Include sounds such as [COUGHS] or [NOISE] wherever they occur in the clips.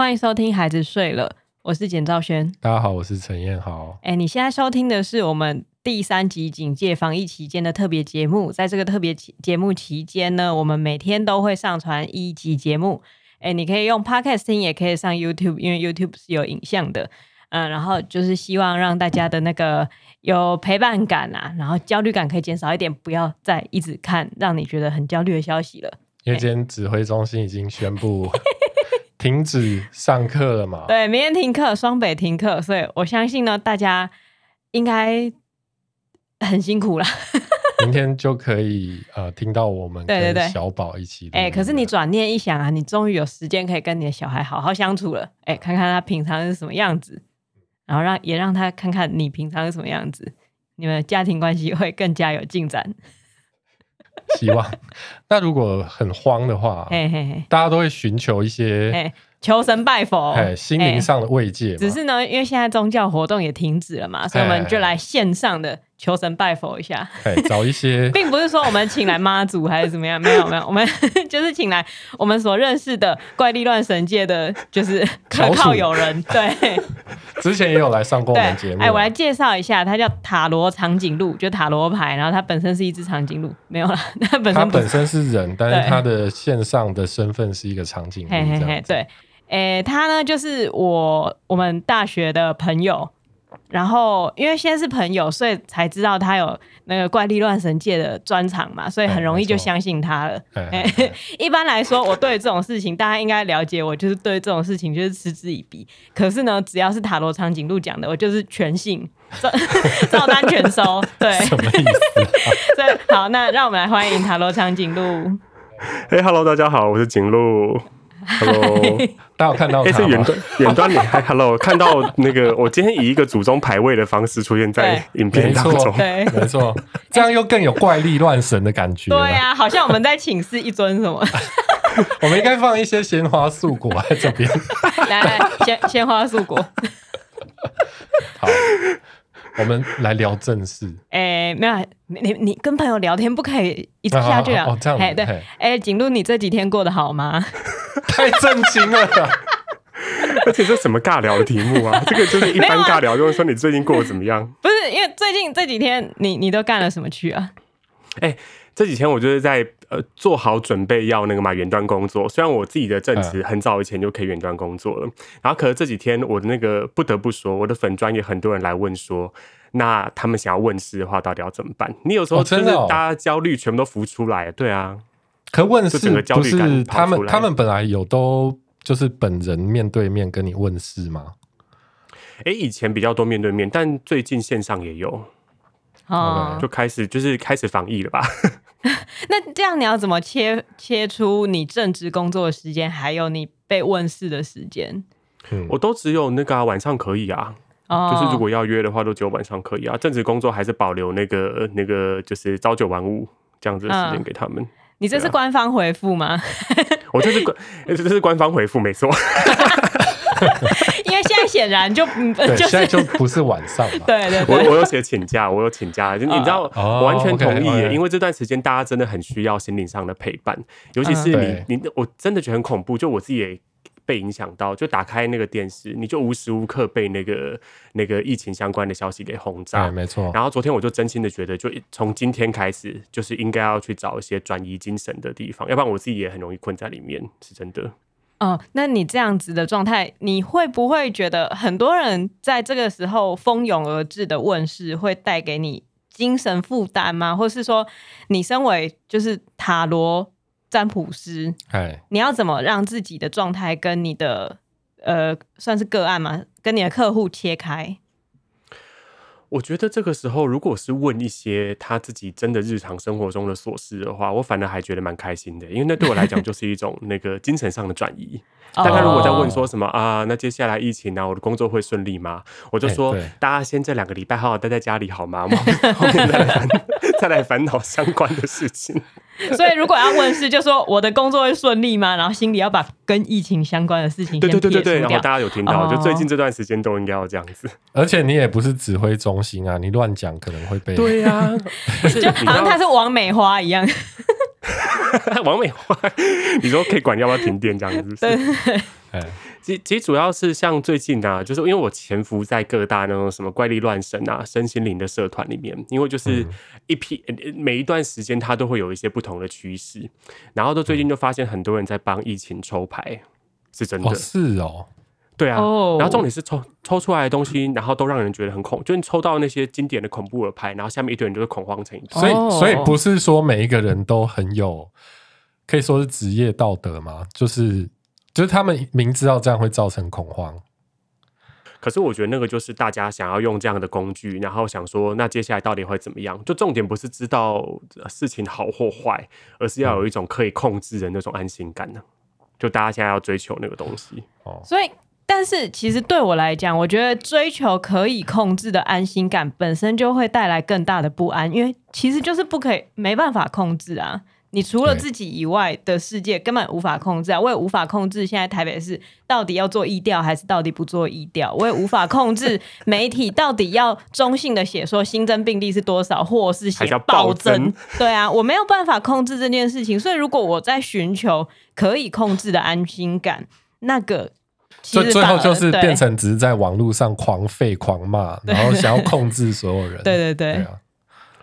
欢迎收听《孩子睡了》，我是简兆轩。大家好，我是陈彦豪。哎，你现在收听的是我们第三集警戒防疫期间的特别节目。在这个特别节目期间呢，我们每天都会上传一集节目。哎，你可以用 Podcast 听，也可以上 YouTube，因为 YouTube 是有影像的。嗯，然后就是希望让大家的那个有陪伴感啊，然后焦虑感可以减少一点，不要再一直看让你觉得很焦虑的消息了。因为今天指挥中心已经宣布停止上课了嘛？对，明天停课，双北停课，所以我相信呢，大家应该很辛苦了。[LAUGHS] [LAUGHS] 明天就可以呃听到我们跟小宝一起。哎、欸，可是你转念一想啊，你终于有时间可以跟你的小孩好好相处了。哎、欸，看看他平常是什么样子。然后让也让他看看你平常是什么样子，你们的家庭关系会更加有进展。[LAUGHS] 希望。那如果很慌的话，嘿嘿嘿，大家都会寻求一些。求神拜佛，哎，心灵上的慰藉、欸。只是呢，因为现在宗教活动也停止了嘛，所以我们就来线上的求神拜佛一下。[LAUGHS] 哎，找一些，[LAUGHS] 并不是说我们请来妈祖还是怎么样，没有没有，[LAUGHS] 我们就是请来我们所认识的怪力乱神界的，就是可靠友人。对，之前也有来上过我们节目。哎，我来介绍一下，他叫塔罗长颈鹿，就塔罗牌，然后他本身是一只长颈鹿，没有了，他本身他本身是人，但是他的线上的身份是一个长颈鹿，嘿嘿嘿，对。哎、欸，他呢，就是我我们大学的朋友，然后因为现在是朋友，所以才知道他有那个怪力乱神界的专长嘛，所以很容易就相信他了。欸欸、[LAUGHS] 一般来说，我对这种事情，大家应该了解，我就是对这种事情就是嗤之以鼻。可是呢，只要是塔罗长颈鹿讲的，我就是全信，照 [LAUGHS] 照单全收。对，什么意思、啊？[LAUGHS] 所以好，那让我们来欢迎塔罗长颈鹿。哎、hey,，Hello，大家好，我是景鹿。Hello，[LAUGHS] 大家有看到？哎、欸，是远端远端里嗨，Hello，[LAUGHS] 看到那个，我今天以一个祖宗排位的方式出现在影片当中，对，没错，这样又更有怪力乱神的感觉。对呀、啊，好像我们在请示一尊什么？[LAUGHS] 我们应该放一些鲜花素果在这边。来来，鲜鲜花素果。好。我们来聊正事。哎、欸，没有，你你跟朋友聊天不可以一直下去啊。哦，这样子。对，哎，景路，你这几天过得好吗？[LAUGHS] 太震惊了！[LAUGHS] 而且这什么尬聊的题目啊？[LAUGHS] 这个就是一般尬聊，就是说你最近过得怎么样？不是，因为最近这几天你你都干了什么去啊？哎、欸。这几天我就是在呃做好准备要那个嘛远端工作，虽然我自己的正职很早以前就可以远端工作了，嗯、然后可是这几天我的那个不得不说，我的粉专也很多人来问说，那他们想要问事的话，到底要怎么办？你有时候真的大家焦虑全部都浮出来，对啊，可问事不是他们他们本来有都就是本人面对面跟你问事吗？哎，以前比较多面对面，但最近线上也有。哦，就开始就是开始防疫了吧？[LAUGHS] 那这样你要怎么切切出你正职工作的时间，还有你被问事的时间？嗯，我都只有那个、啊、晚上可以啊，哦、就是如果要约的话，都只有晚上可以啊。正职工作还是保留那个那个，就是朝九晚五这样子的时间给他们。嗯、你这是官方回复吗？啊、[LAUGHS] 我这是官，这是官方回复，没错。[LAUGHS] 因为现在显然就就是现在就不是晚上嘛。[LAUGHS] 对对，我我有写请假，我有请假，就你知道，我完全同意耶。因为这段时间大家真的很需要心灵上的陪伴，尤其是你你我真的觉得很恐怖，就我自己也被影响到，就打开那个电视，你就无时无刻被那个那个疫情相关的消息给轰炸。没错。然后昨天我就真心的觉得，就从今天开始，就是应该要去找一些转移精神的地方，要不然我自己也很容易困在里面，是真的。哦，那你这样子的状态，你会不会觉得很多人在这个时候蜂拥而至的问世，会带给你精神负担吗？或是说，你身为就是塔罗占卜师，哎，你要怎么让自己的状态跟你的呃，算是个案嘛？跟你的客户切开？我觉得这个时候，如果是问一些他自己真的日常生活中的琐事的话，我反而还觉得蛮开心的，因为那对我来讲就是一种那个精神上的转移。但他如果在问说什么啊，那接下来疫情呢、啊，我的工作会顺利吗？我就说，大家先这两个礼拜好好待在家里好吗？后面 [LAUGHS] 再来烦再来烦恼相关的事情。[LAUGHS] 所以如果要问是，就说我的工作会顺利吗？然后心里要把跟疫情相关的事情，对对对对对，然后大家有听到，就最近这段时间都应该要这样子。而且你也不是指挥中心啊，你乱讲可能会被对呀、啊，[LAUGHS] 就好像他是王美花一样。[LAUGHS] 王美花，你说可以管要不要停电这样子？是不是？对，哎，其实其实主要是像最近啊，就是因为我潜伏在各大那种什么怪力乱神啊、身心灵的社团里面，因为就是一批、嗯、每一段时间它都会有一些不同的趋势，然后都最近就发现很多人在帮疫情抽牌，是真的，哦是哦。对啊，oh. 然后重点是抽抽出来的东西，然后都让人觉得很恐，就你抽到那些经典的恐怖的牌，然后下面一堆人就是恐慌成一团。所以，所以不是说每一个人都很有，可以说是职业道德吗？就是，就是他们明知道这样会造成恐慌，可是我觉得那个就是大家想要用这样的工具，然后想说，那接下来到底会怎么样？就重点不是知道事情好或坏，而是要有一种可以控制的那种安心感呢。就大家现在要追求那个东西哦，所以。但是其实对我来讲，我觉得追求可以控制的安心感本身就会带来更大的不安，因为其实就是不可以没办法控制啊！你除了自己以外的世界根本无法控制啊！我也无法控制现在台北市到底要做医调还是到底不做医调，我也无法控制媒体到底要中性的写说新增病例是多少，或是写暴增。对啊，我没有办法控制这件事情，所以如果我在寻求可以控制的安心感，那个。所以最后就是变成只是在网络上狂吠狂骂，然后想要控制所有人。[LAUGHS] 对对对，对啊，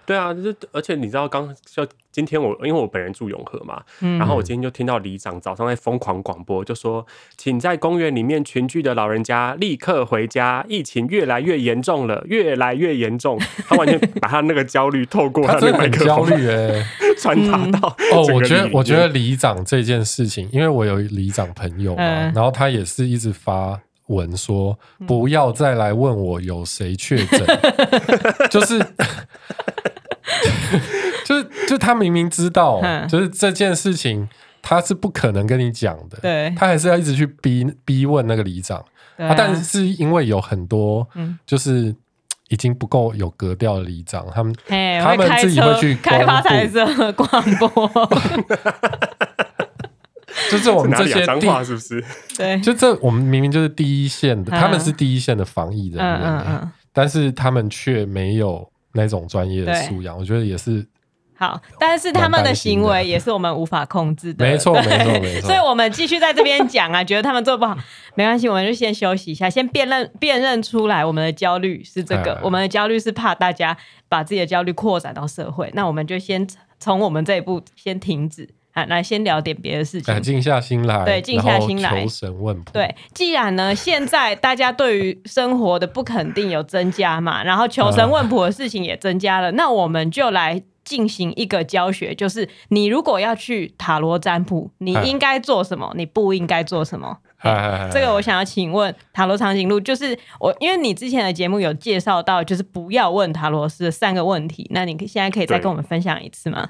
对啊，就是而且你知道，刚就今天我因为我本人住永和嘛，嗯、然后我今天就听到里长早上在疯狂广播，就说请在公园里面群聚的老人家立刻回家，疫情越来越严重了，越来越严重。他完全 [LAUGHS] 把他那个焦虑透过他的麦克风，焦虑哎。[LAUGHS] 传达到哦，我觉得我觉得里长这件事情，因为我有里长朋友嘛，然后他也是一直发文说，不要再来问我有谁确诊，[LAUGHS] 就是 [LAUGHS] 就是就他明明知道，就是这件事情他是不可能跟你讲的，对，他还是要一直去逼逼问那个里长，啊，但是因为有很多就是。已经不够有格调的里长，他们他们自己会去开发财色广播，[LAUGHS] 就是我们这些脏话是不是？对，[LAUGHS] 就这我们明明就是第一线的，他们是第一线的防疫人员，但是他们却没有那种专业的素养，我觉得也是。好，但是他们的行为也是我们无法控制的。没错，没错，没错。[LAUGHS] 所以，我们继续在这边讲啊，觉得他们做不好，[LAUGHS] 没关系，我们就先休息一下，先辨认辨认出来，我们的焦虑是这个，我们的焦虑是怕大家把自己的焦虑扩展到社会。那我们就先从我们这一步先停止，啊，来先聊点别的事情，静下心来，对，静下心来，求神问卜。对，既然呢，[LAUGHS] 现在大家对于生活的不肯定有增加嘛，然后求神问卜的事情也增加了，那我们就来。进行一个教学，就是你如果要去塔罗占卜，你应该做什么？你不应该做什么？这个我想要请问塔罗长颈鹿，就是我，因为你之前的节目有介绍到，就是不要问塔罗斯的三个问题，那你现在可以再跟我们分享一次吗？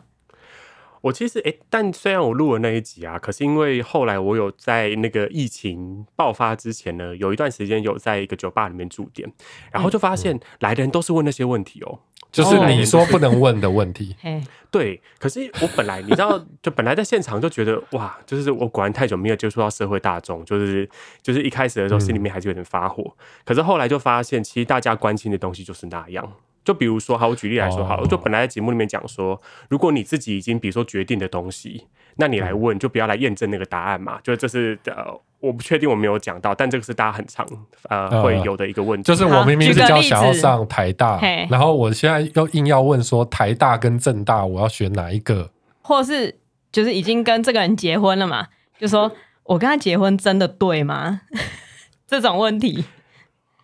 我其实诶、欸，但虽然我录了那一集啊，可是因为后来我有在那个疫情爆发之前呢，有一段时间有在一个酒吧里面驻点，然后就发现来的人都是问那些问题哦、喔。就是你说不能问的问题，[LAUGHS] 对。可是我本来你知道，就本来在现场就觉得哇，就是我果然太久没有接触到社会大众，就是就是一开始的时候心里面还是有点发火。可是后来就发现，其实大家关心的东西就是那样。就比如说，好，我举例来说，好，就本来在节目里面讲说，如果你自己已经比如说决定的东西，那你来问，就不要来验证那个答案嘛。就这是呃。我不确定我没有讲到，但这个是大家很常呃，呃会有的一个问题。就是我明明是叫想要上台大，然后我现在又硬要问说台大跟政大我要选哪一个，或是就是已经跟这个人结婚了嘛？就说我跟他结婚真的对吗？[LAUGHS] 这种问题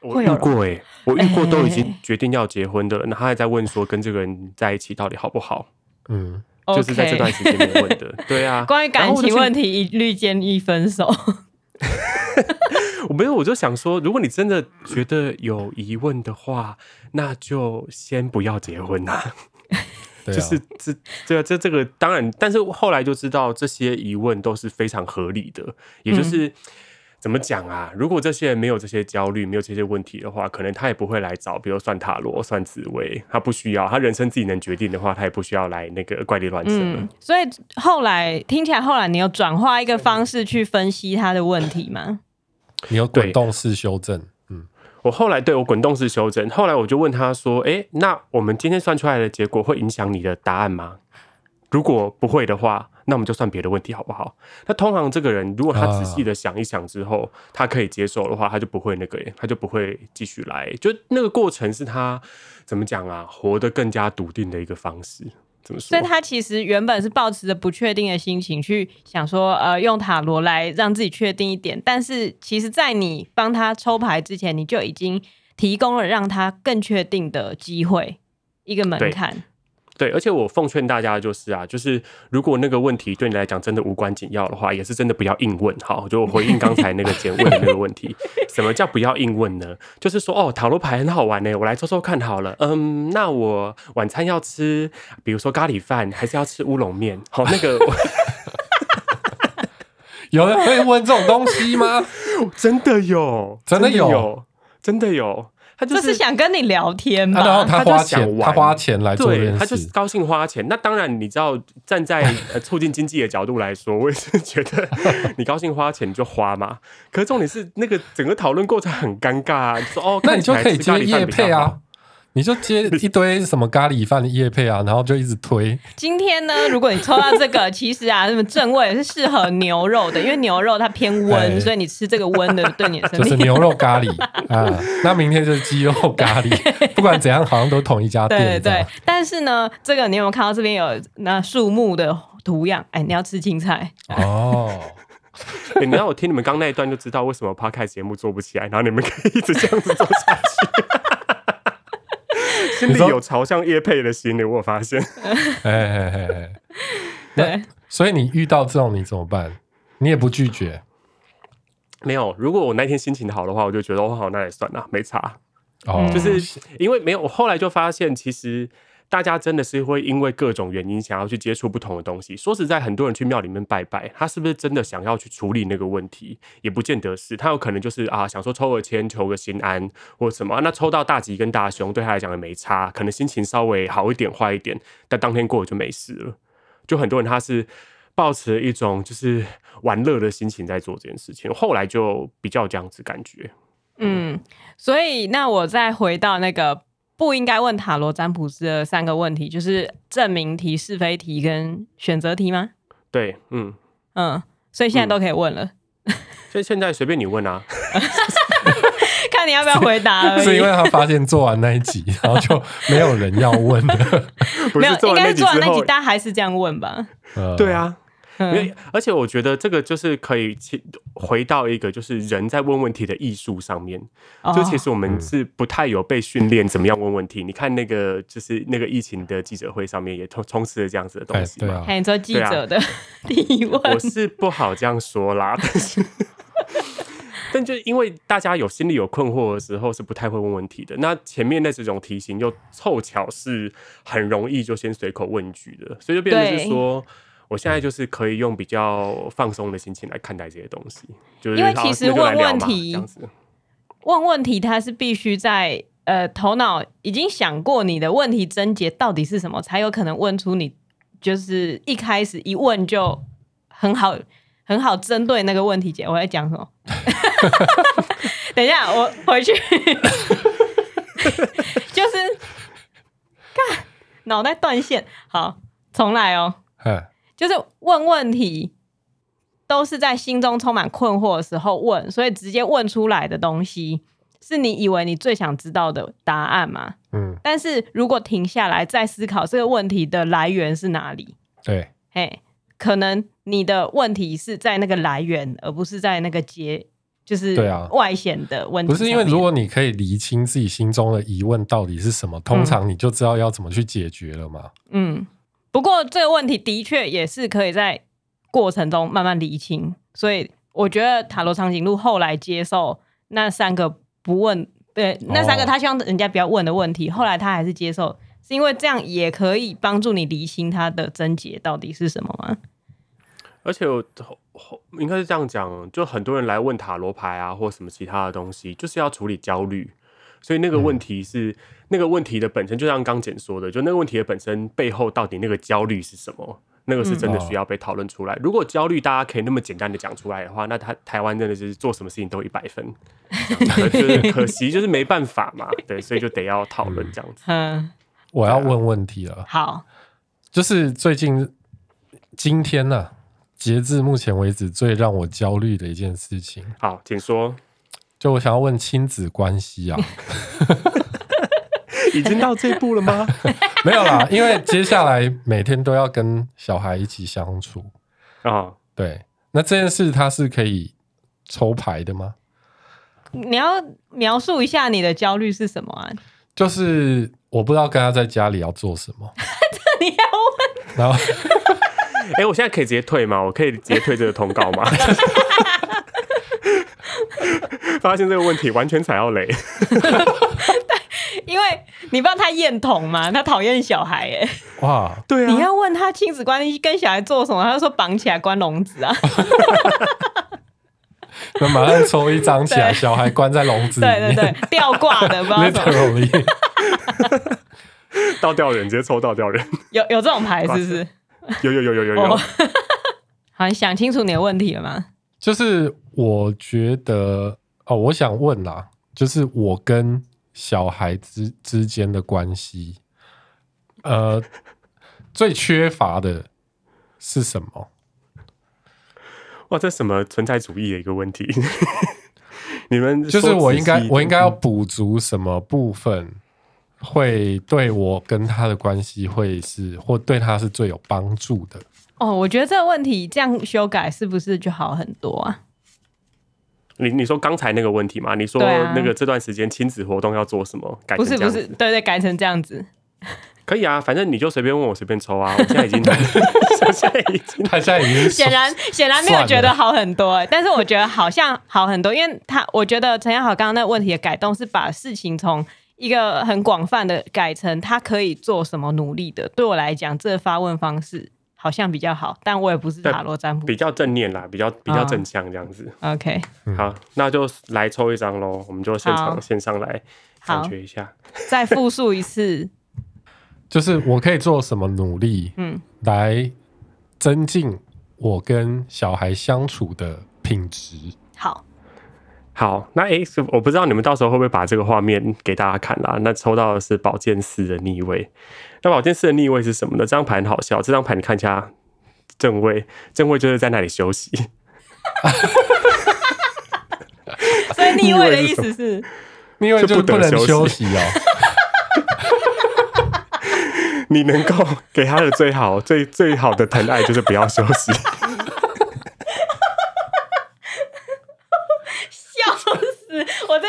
我遇过哎、欸，我遇过都已经决定要结婚的了，那他还在问说跟这个人在一起到底好不好？嗯，就是在这段时间里面问的。对啊，[LAUGHS] 关于感情问题一律建议分手。[LAUGHS] 我没有，我就想说，如果你真的觉得有疑问的话，那就先不要结婚呐、啊。[LAUGHS] 就是这这这这个当然，但是后来就知道这些疑问都是非常合理的，也就是。嗯怎么讲啊？如果这些人没有这些焦虑，没有这些问题的话，可能他也不会来找，比如算塔罗、算紫微，他不需要。他人生自己能决定的话，他也不需要来那个怪力乱神、嗯。所以后来听起来，后来你有转化一个方式去分析他的问题吗？[COUGHS] 你有滚动式修正。嗯，我后来对我滚动式修正，后来我就问他说：“哎、欸，那我们今天算出来的结果会影响你的答案吗？如果不会的话，那我们就算别的问题好不好？那通常这个人如果他仔细的想一想之后，他可以接受的话，他就不会那个，他就不会继续来。就那个过程是他怎么讲啊？活得更加笃定的一个方式。怎么说？所以他其实原本是抱持着不确定的心情去想说，呃，用塔罗来让自己确定一点。但是其实，在你帮他抽牌之前，你就已经提供了让他更确定的机会，一个门槛。对，而且我奉劝大家就是啊，就是如果那个问题对你来讲真的无关紧要的话，也是真的不要硬问。好，就回应刚才那个简问的那个问题，[LAUGHS] 什么叫不要硬问呢？就是说哦，塔罗牌很好玩呢，我来抽抽看好了。嗯，那我晚餐要吃，比如说咖喱饭，还是要吃乌龙面？好，那个 [LAUGHS] [LAUGHS] 有人可以问这种东西吗？真的有，真的有，真的有。他就是，是想跟你聊天嘛，然后他花钱，他花钱来做这件事，他就是高兴花钱。那当然，你知道站在呃促进经济的角度来说，我也是觉得你高兴花钱你就花嘛。可是重点是那个整个讨论过程很尴尬啊，说哦，那你就可以接叶配啊。你就接 [LAUGHS] 一堆什么咖喱饭的叶配啊，然后就一直推。今天呢，如果你抽到这个，[LAUGHS] 其实啊，什么正位是适合牛肉的，因为牛肉它偏温，欸、所以你吃这个温的对你的身体。就是牛肉咖喱啊，那明天就是鸡肉咖喱，[LAUGHS] 不管怎样，好像都同一家店。对，对对。但是呢，这个你有没有看到这边有那树木的图样？哎，你要吃青菜哦。欸、你让我听你们刚那一段就知道为什么 Podcast 节目做不起来，然后你们可以一直这样子做下去。心里有朝向叶配的心理，我有发现。哎哎哎哎，对，所以你遇到这种你怎么办？你也不拒绝？没有。如果我那天心情好的话，我就觉得哦好，那也算了，没差。哦，就是因为没有，我后来就发现其实。大家真的是会因为各种原因想要去接触不同的东西。说实在，很多人去庙里面拜拜，他是不是真的想要去处理那个问题，也不见得是。他有可能就是啊，想说抽个签求个心安或什么。那抽到大吉跟大凶，对他来讲也没差，可能心情稍微好一点坏一点，但当天过了就没事了。就很多人他是抱持一种就是玩乐的心情在做这件事情，后来就比较这样子感觉。嗯，所以那我再回到那个。不应该问塔罗占卜师的三个问题，就是证明题、是非题跟选择题吗？对，嗯嗯，所以现在都可以问了。所以现在随便你问啊，[LAUGHS] 看你要不要回答。是因为他发现做完那一集，[LAUGHS] 然后就没有人要问了。[LAUGHS] 没有，应该是做完那集，大家还是这样问吧？呃、对啊。因为，而且我觉得这个就是可以回到一个就是人在问问题的艺术上面。就其实我们是不太有被训练怎么样问问题。你看那个就是那个疫情的记者会上面也充充斥了这样子的东西嘛。很多记者的 [LAUGHS] 提问，我是不好这样说啦。但是，[LAUGHS] 但就因为大家有心里有困惑的时候，是不太会问问题的。那前面那几种题型又凑巧是很容易就先随口问句的，所以就变成是说。我现在就是可以用比较放松的心情来看待这些东西，就是因为其实问问题，问问题，它是必须在呃头脑已经想过你的问题症结到底是什么，才有可能问出你就是一开始一问就很好很好针对那个问题解。我在讲什么？[LAUGHS] 等一下，我回去，[LAUGHS] 就是看脑袋断线，好，重来哦。就是问问题，都是在心中充满困惑的时候问，所以直接问出来的东西，是你以为你最想知道的答案吗？嗯。但是如果停下来再思考这个问题的来源是哪里？对，嘿，可能你的问题是在那个来源，而不是在那个结，就是对啊，外显的问题。不是因为如果你可以厘清自己心中的疑问到底是什么，通常你就知道要怎么去解决了嘛。嗯。不过这个问题的确也是可以在过程中慢慢理清，所以我觉得塔罗长颈鹿后来接受那三个不问，对，那三个他希望人家不要问的问题，哦、后来他还是接受，是因为这样也可以帮助你理清他的症结到底是什么吗？而且我应该是这样讲，就很多人来问塔罗牌啊，或什么其他的东西，就是要处理焦虑。所以那个问题是、嗯、那个问题的本身，就像刚简说的，就那个问题的本身背后到底那个焦虑是什么？那个是真的需要被讨论出来。嗯、如果焦虑大家可以那么简单的讲出来的话，那他台湾真的是做什么事情都一百分。就是可惜就是没办法嘛，对，所以就得要讨论这样子。嗯，我要问问题了。好，就是最近今天呢、啊，截至目前为止最让我焦虑的一件事情。好，请说。就我想要问亲子关系啊，[LAUGHS] 已经到这一步了吗？[LAUGHS] 没有啦，因为接下来每天都要跟小孩一起相处啊。哦、对，那这件事他是可以抽牌的吗？你要描述一下你的焦虑是什么啊？就是我不知道跟他在家里要做什么。[LAUGHS] 这你要问？然后，哎、欸，我现在可以直接退吗？我可以直接退这个通告吗？发现这个问题完全踩到雷，[LAUGHS] 因为你不知道他厌童嘛，他讨厌小孩哎，哇，对啊，你要问他亲子关系跟小孩做什么，他就说绑起来关笼子啊，[LAUGHS] 那马上抽一张起来，小孩关在笼子里面，对对对，吊挂的，不知道怎么。容易，倒吊人直接抽倒吊人，有有这种牌是不是？有有有有有有，有，[LAUGHS] 好，你想清楚你的问题了吗？就是我觉得哦，我想问啦，就是我跟小孩之之间的关系，呃，最缺乏的是什么？哇，这什么存在主义的一个问题？[LAUGHS] 你们就是我应该我应该要补足什么部分，会对我跟他的关系会是或对他是最有帮助的？哦，我觉得这个问题这样修改是不是就好很多啊？你你说刚才那个问题嘛？你说那个这段时间亲子活动要做什么？不是不是，对对，改成这样子可以啊，反正你就随便问我，随便抽啊。我现在已经，现在已经，他现在已经显然显然没有觉得好很多，欸，但是我觉得好像好很多，因为他我觉得陈彦豪刚刚那个问题的改动是把事情从一个很广泛的改成他可以做什么努力的。对我来讲，这个发问方式。好像比较好，但我也不是塔罗占卜，比较正念啦，比较比较正向这样子。Oh, OK，好，那就来抽一张喽，我们就现场线上来感觉一下。再复述一次，[LAUGHS] 就是我可以做什么努力，嗯，来增进我跟小孩相处的品质。好。好，那诶、欸，我不知道你们到时候会不会把这个画面给大家看啦。那抽到的是宝剑四的逆位，那宝剑四的逆位是什么呢？这张牌很好笑，这张牌你看一下正位，正位就是在那里休息。所以逆位的意思是，逆位就不能休息哦。[LAUGHS] 你能够给他的最好、最最好的疼爱就是不要休息。我在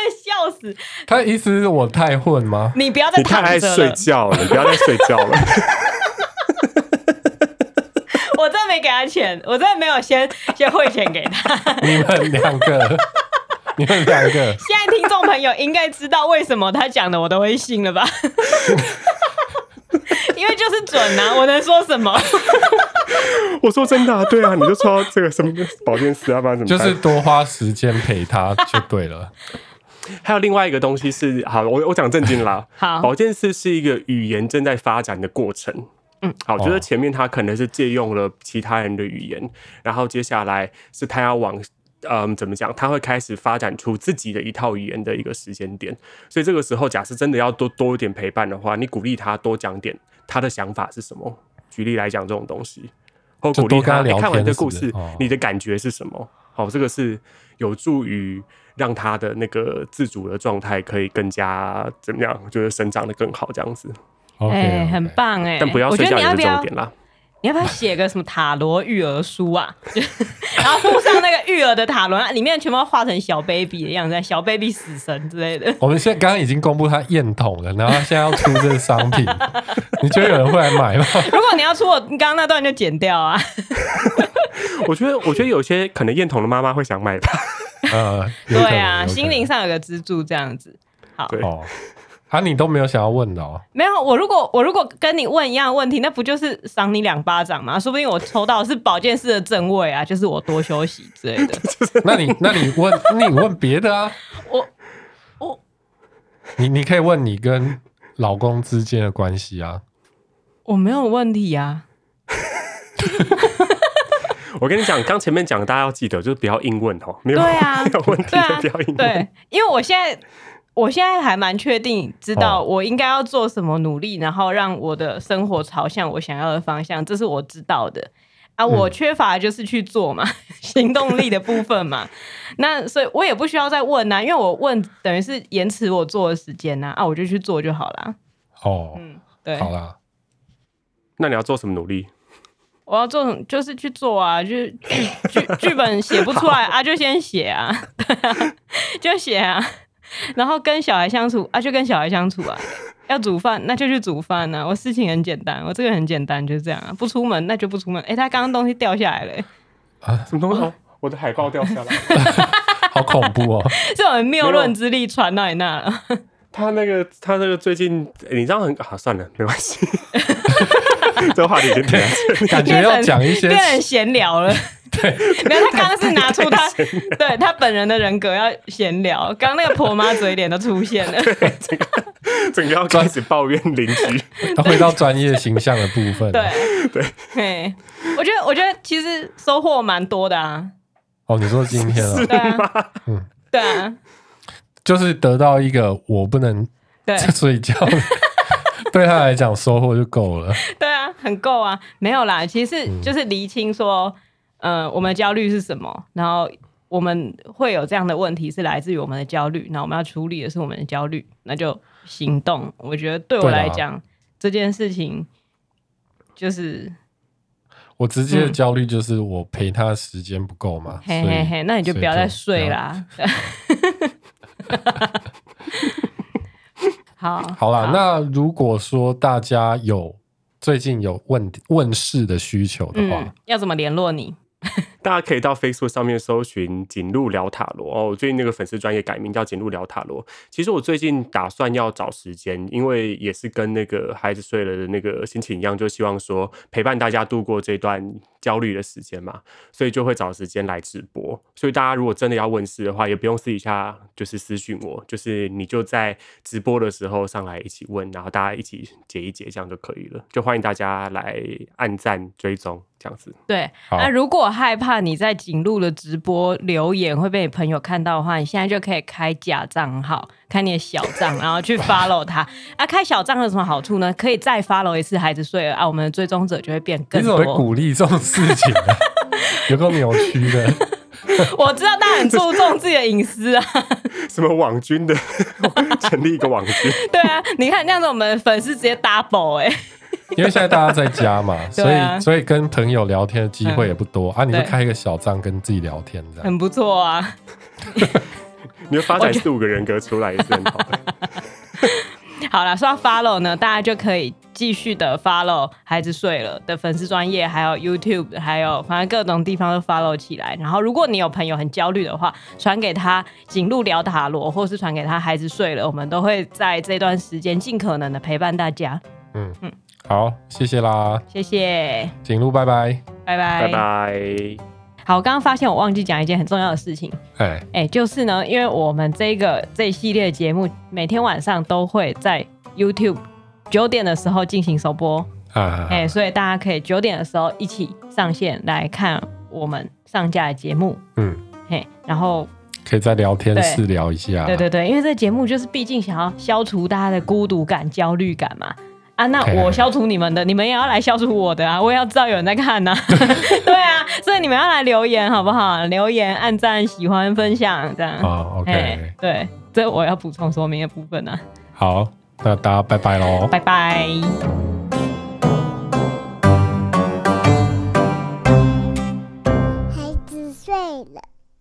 他的意思是我太混吗？你不要再躺着了，你太爱睡觉了，你不要再睡觉了。[LAUGHS] 我真的没给他钱，我真的没有先先汇钱给他。你们两个，[LAUGHS] 你们两个，现在听众朋友应该知道为什么他讲的我都会信了吧？[LAUGHS] 因为就是准啊！我能说什么？我说真的啊，对啊，你就说这个什么保健师啊，不然怎么？就是多花时间陪他就对了。还有另外一个东西是，好，我我讲正经啦。[LAUGHS] 好，宝剑四是一个语言正在发展的过程。嗯，好，就是前面他可能是借用了其他人的语言，然后接下来是他要往嗯怎么讲，他会开始发展出自己的一套语言的一个时间点。所以这个时候，假设真的要多多一点陪伴的话，你鼓励他多讲点他的想法是什么？举例来讲，这种东西，或鼓励他，你看完这故事，你的感觉是什么？好，这个是有助于让他的那个自主的状态可以更加怎么样，就是生长的更好，这样子。哎，很棒哎，但不要睡觉也是重点啦。你要不要写个什么塔罗育儿书啊？[LAUGHS] 然后附上那个育儿的塔罗，里面全部画成小 baby 的样子，小 baby 死神之类的。[LAUGHS] 我们现在刚刚已经公布他验桶了，然后他现在要出这个商品，[LAUGHS] 你觉得有人会来买吗？如果你要出我刚刚那段就剪掉啊。我觉得，我觉得有些可能验桶的妈妈会想买吧。呃，对啊，心灵上有个支柱这样子。好。哦啊，你都没有想要问的哦？没有，我如果我如果跟你问一样的问题，那不就是赏你两巴掌吗？说不定我抽到的是保健室的正位啊，就是我多休息之类的。[LAUGHS] 那你那你问，你问别的啊？[LAUGHS] 我我你你可以问你跟老公之间的关系啊。我没有问题啊。[LAUGHS] 我跟你讲，刚前面讲，大家要记得，就是不要硬问哦。没有对啊，没有问题就不要硬问。对，因为我现在。我现在还蛮确定，知道我应该要做什么努力，然后让我的生活朝向我想要的方向，这是我知道的。啊，我缺乏就是去做嘛，嗯、[LAUGHS] 行动力的部分嘛。[LAUGHS] 那所以我也不需要再问呐、啊，因为我问等于是延迟我做的时间呐，啊，我就去做就好啦。哦，嗯，对，好啦。那你要做什么努力？我要做，就是去做啊，就是 [COUGHS] 剧剧剧本写不出来 [LAUGHS] 啊，就先写啊，对啊，就写啊。[LAUGHS] 然后跟小孩相处啊，就跟小孩相处啊。[LAUGHS] 要煮饭，那就去煮饭啊。我事情很简单，我这个很简单，就是这样啊。不出门，那就不出门。哎、欸，他刚刚东西掉下来了、欸。啊？什么东西？我的海报掉下来，[LAUGHS] 好恐怖哦！这种谬论之力传到你那了。他那个，他那个最近，欸、你知道很啊？算了，没关系。[LAUGHS] 这话题已经感觉要讲一些，变成闲聊了。[LAUGHS] 对，[LAUGHS] 没有，他刚刚是拿出他对他本人的人格要闲聊。刚刚那个婆妈嘴脸都出现了，对，整个整个要开始抱怨邻居。他回到专业形象的部分，对对对，我觉得我觉得其实收获蛮多的啊。哦，你说今天啊？对啊，嗯，对啊，就是得到一个我不能睡觉，对他来讲收获就够了。很够啊，没有啦，其实就是厘清说。嗯、呃，我们的焦虑是什么？然后我们会有这样的问题是来自于我们的焦虑，那我们要处理的是我们的焦虑，那就行动。我觉得对我来讲，这件事情就是我直接的焦虑就是我陪他的时间不够嘛。嘿嘿嘿，那你就不要再睡啦。[LAUGHS] 好，好啦，那如果说大家有最近有问问世的需求的话，要怎么联络你？大家可以到 Facebook 上面搜寻“景路聊塔罗”哦。我最近那个粉丝专业改名叫“景路聊塔罗”。其实我最近打算要找时间，因为也是跟那个孩子睡了的那个心情一样，就希望说陪伴大家度过这段焦虑的时间嘛，所以就会找时间来直播。所以大家如果真的要问事的话，也不用私底下就是私讯我，就是你就在直播的时候上来一起问，然后大家一起解一解，这样就可以了。就欢迎大家来按赞追踪。这样子对，那如果害怕你在景路的直播留言会被你朋友看到的话，你现在就可以开假账号，开你的小账，然后去 [LAUGHS] follow 他。啊，开小账有什么好处呢？可以再 follow 一次，孩子睡了啊，我们的追踪者就会变更多。你怎么会鼓励这种事情啊？[LAUGHS] 有够扭曲的。[LAUGHS] 我知道大家很注重自己的隐私啊。什么网军的？成立一个网军？对啊，你看这样子，我们粉丝直接 double 哎、欸。因为现在大家在家嘛，[LAUGHS] 所以所以跟朋友聊天的机会也不多、嗯、啊。你就开一个小账跟自己聊天，这样很不错啊。[LAUGHS] 你会发展四五个人格出来也是很好的。[LAUGHS] 好了，说到 follow 呢，大家就可以继续的 follow 孩子睡了的粉丝专业，还有 YouTube，还有反正各种地方都 follow 起来。然后，如果你有朋友很焦虑的话，传给他景路聊塔罗，或是传给他孩子睡了，我们都会在这段时间尽可能的陪伴大家。嗯嗯。好，谢谢啦，谢谢。景路，拜拜，拜拜，拜拜。好，我刚刚发现我忘记讲一件很重要的事情，哎、欸欸、就是呢，因为我们这个这一系列的节目每天晚上都会在 YouTube 九点的时候进行首播，哎、啊。啊欸，所以大家可以九点的时候一起上线来看我们上架的节目，嗯，嘿、欸，然后可以在聊天室聊一下，对对对，因为这个节目就是毕竟想要消除大家的孤独感、焦虑感嘛。啊，那我消除你们的，你们也要来消除我的啊！我也要知道有人在看呐、啊，[LAUGHS] 对啊，所以你们要来留言好不好？留言、按赞、喜欢、分享这样。好，OK。对，这我要补充说明的部分呢、啊。好，那大家拜拜喽！拜拜。